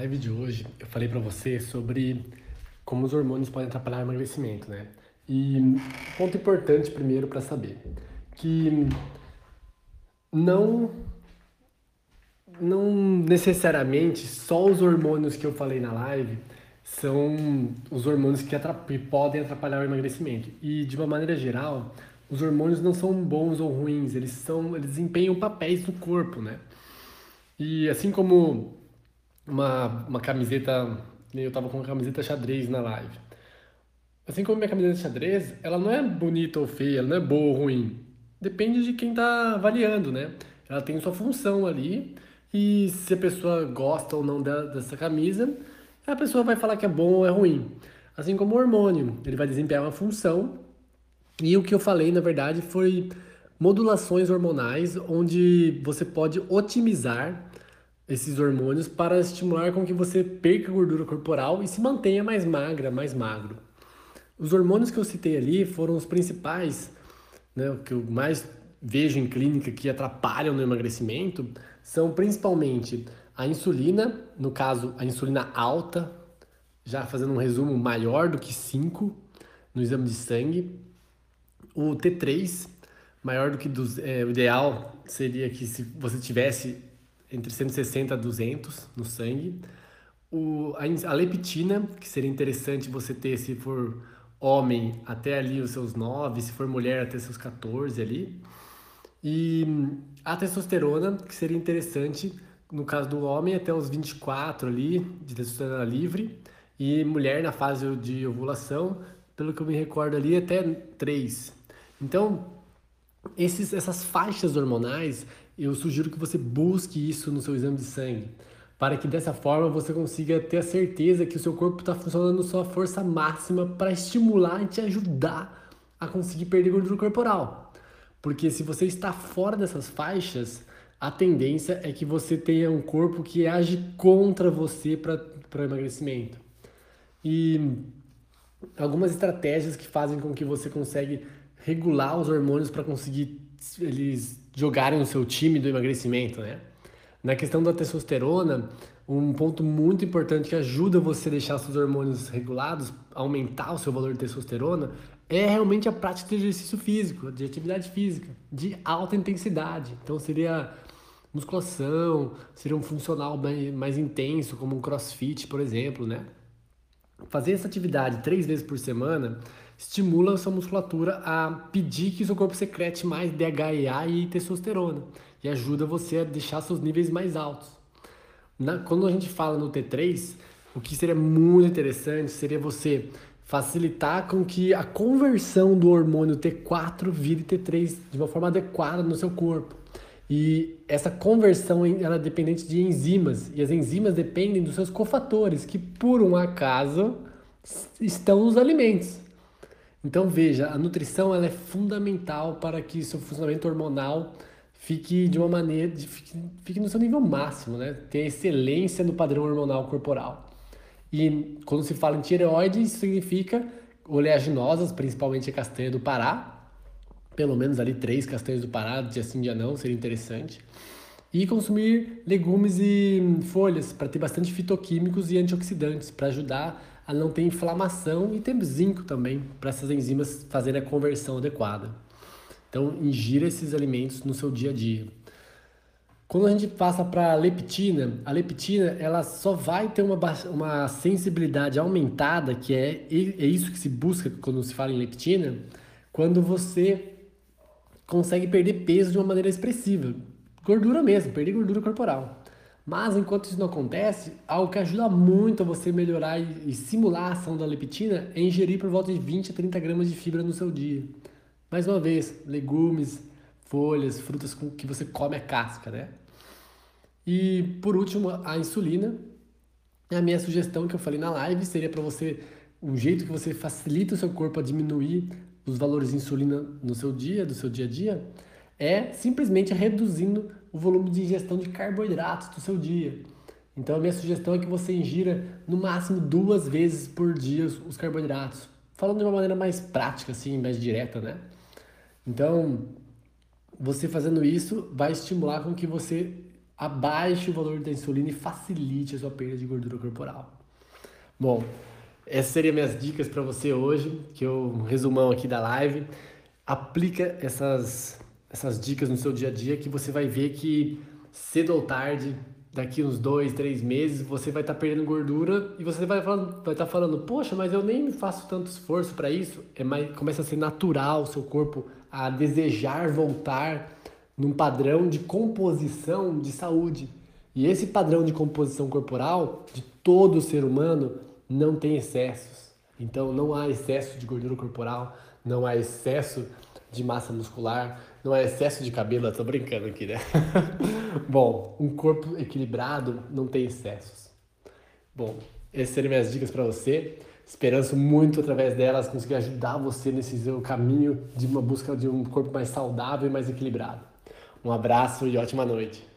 live de hoje eu falei para você sobre como os hormônios podem atrapalhar o emagrecimento, né? E ponto importante primeiro para saber que não não necessariamente só os hormônios que eu falei na live são os hormônios que, que podem atrapalhar o emagrecimento. E de uma maneira geral, os hormônios não são bons ou ruins, eles são eles desempenham papéis no corpo, né? E assim como uma, uma camiseta, eu tava com uma camiseta xadrez na live. Assim como minha camiseta xadrez, ela não é bonita ou feia, ela não é boa ou ruim. Depende de quem tá avaliando, né? Ela tem sua função ali e se a pessoa gosta ou não dessa camisa, a pessoa vai falar que é bom ou é ruim. Assim como o hormônio, ele vai desempenhar uma função. E o que eu falei, na verdade, foi modulações hormonais, onde você pode otimizar esses hormônios para estimular com que você perca gordura corporal e se mantenha mais magra, mais magro. Os hormônios que eu citei ali foram os principais, né, que eu mais vejo em clínica que atrapalham no emagrecimento, são principalmente a insulina, no caso a insulina alta, já fazendo um resumo maior do que 5 no exame de sangue, o T3, maior do que dos, é, o ideal seria que se você tivesse entre 160 a 200 no sangue. O, a, a leptina, que seria interessante você ter se for homem até ali os seus 9, se for mulher até seus 14 ali. E a testosterona, que seria interessante no caso do homem até os 24 ali, de testosterona livre, e mulher na fase de ovulação, pelo que eu me recordo ali, até 3. Então, esses, essas faixas hormonais, eu sugiro que você busque isso no seu exame de sangue, para que dessa forma você consiga ter a certeza que o seu corpo está funcionando sua força máxima para estimular e te ajudar a conseguir perder gordura corporal. Porque se você está fora dessas faixas, a tendência é que você tenha um corpo que age contra você para emagrecimento. E algumas estratégias que fazem com que você consegue regular os hormônios para conseguir eles jogarem no seu time do emagrecimento, né? Na questão da testosterona, um ponto muito importante que ajuda você a deixar seus hormônios regulados, aumentar o seu valor de testosterona, é realmente a prática de exercício físico, de atividade física, de alta intensidade. Então seria musculação, seria um funcional mais, mais intenso, como um crossfit, por exemplo, né? Fazer essa atividade três vezes por semana estimula a sua musculatura a pedir que seu corpo secrete mais DHEA e testosterona e ajuda você a deixar seus níveis mais altos. Na, quando a gente fala no T3, o que seria muito interessante seria você facilitar com que a conversão do hormônio T4 vire T3 de uma forma adequada no seu corpo. E essa conversão ela é dependente de enzimas, e as enzimas dependem dos seus cofatores, que por um acaso estão nos alimentos. Então veja, a nutrição ela é fundamental para que seu funcionamento hormonal fique de uma maneira, fique, fique no seu nível máximo, né? Tenha excelência no padrão hormonal corporal. E quando se fala em tireoide, isso significa oleaginosas, principalmente a castanha do Pará, pelo menos ali três castanhas do Pará, dia sim, dia não, seria interessante. E consumir legumes e folhas para ter bastante fitoquímicos e antioxidantes para ajudar a não ter inflamação e ter zinco também para essas enzimas fazerem a conversão adequada. Então, ingira esses alimentos no seu dia a dia. Quando a gente passa para a leptina, a leptina ela só vai ter uma, uma sensibilidade aumentada, que é, é isso que se busca quando se fala em leptina, quando você consegue perder peso de uma maneira expressiva. Gordura mesmo, perder gordura corporal. Mas enquanto isso não acontece, algo que ajuda muito a você melhorar e, simular a ação da leptina é ingerir por volta de 20 a 30 gramas de fibra no seu dia. Mais uma vez, legumes, folhas, frutas que você come a casca, né? E por último, a insulina. A minha sugestão que eu falei na live seria para você um jeito que você facilita o seu corpo a diminuir os valores de insulina no seu dia, do seu dia a dia, é simplesmente reduzindo o volume de ingestão de carboidratos do seu dia. Então a minha sugestão é que você ingira no máximo duas vezes por dia os carboidratos. Falando de uma maneira mais prática, assim, mais direta, né? Então, você fazendo isso vai estimular com que você abaixe o valor da insulina e facilite a sua perda de gordura corporal. Bom, essas seriam minhas dicas para você hoje, que eu um resumão aqui da live. Aplica essas essas dicas no seu dia a dia que você vai ver que cedo ou tarde, daqui uns dois, três meses, você vai estar tá perdendo gordura e você vai estar vai tá falando, poxa, mas eu nem faço tanto esforço para isso. É mais, começa a ser natural o seu corpo a desejar voltar num padrão de composição de saúde. E esse padrão de composição corporal de todo ser humano não tem excessos. Então não há excesso de gordura corporal, não há excesso de massa muscular, não há excesso de cabelo, eu tô brincando aqui, né? Bom, um corpo equilibrado não tem excessos. Bom, essas seriam minhas dicas para você. Esperanço muito através delas conseguir ajudar você nesse seu caminho de uma busca de um corpo mais saudável e mais equilibrado. Um abraço e ótima noite.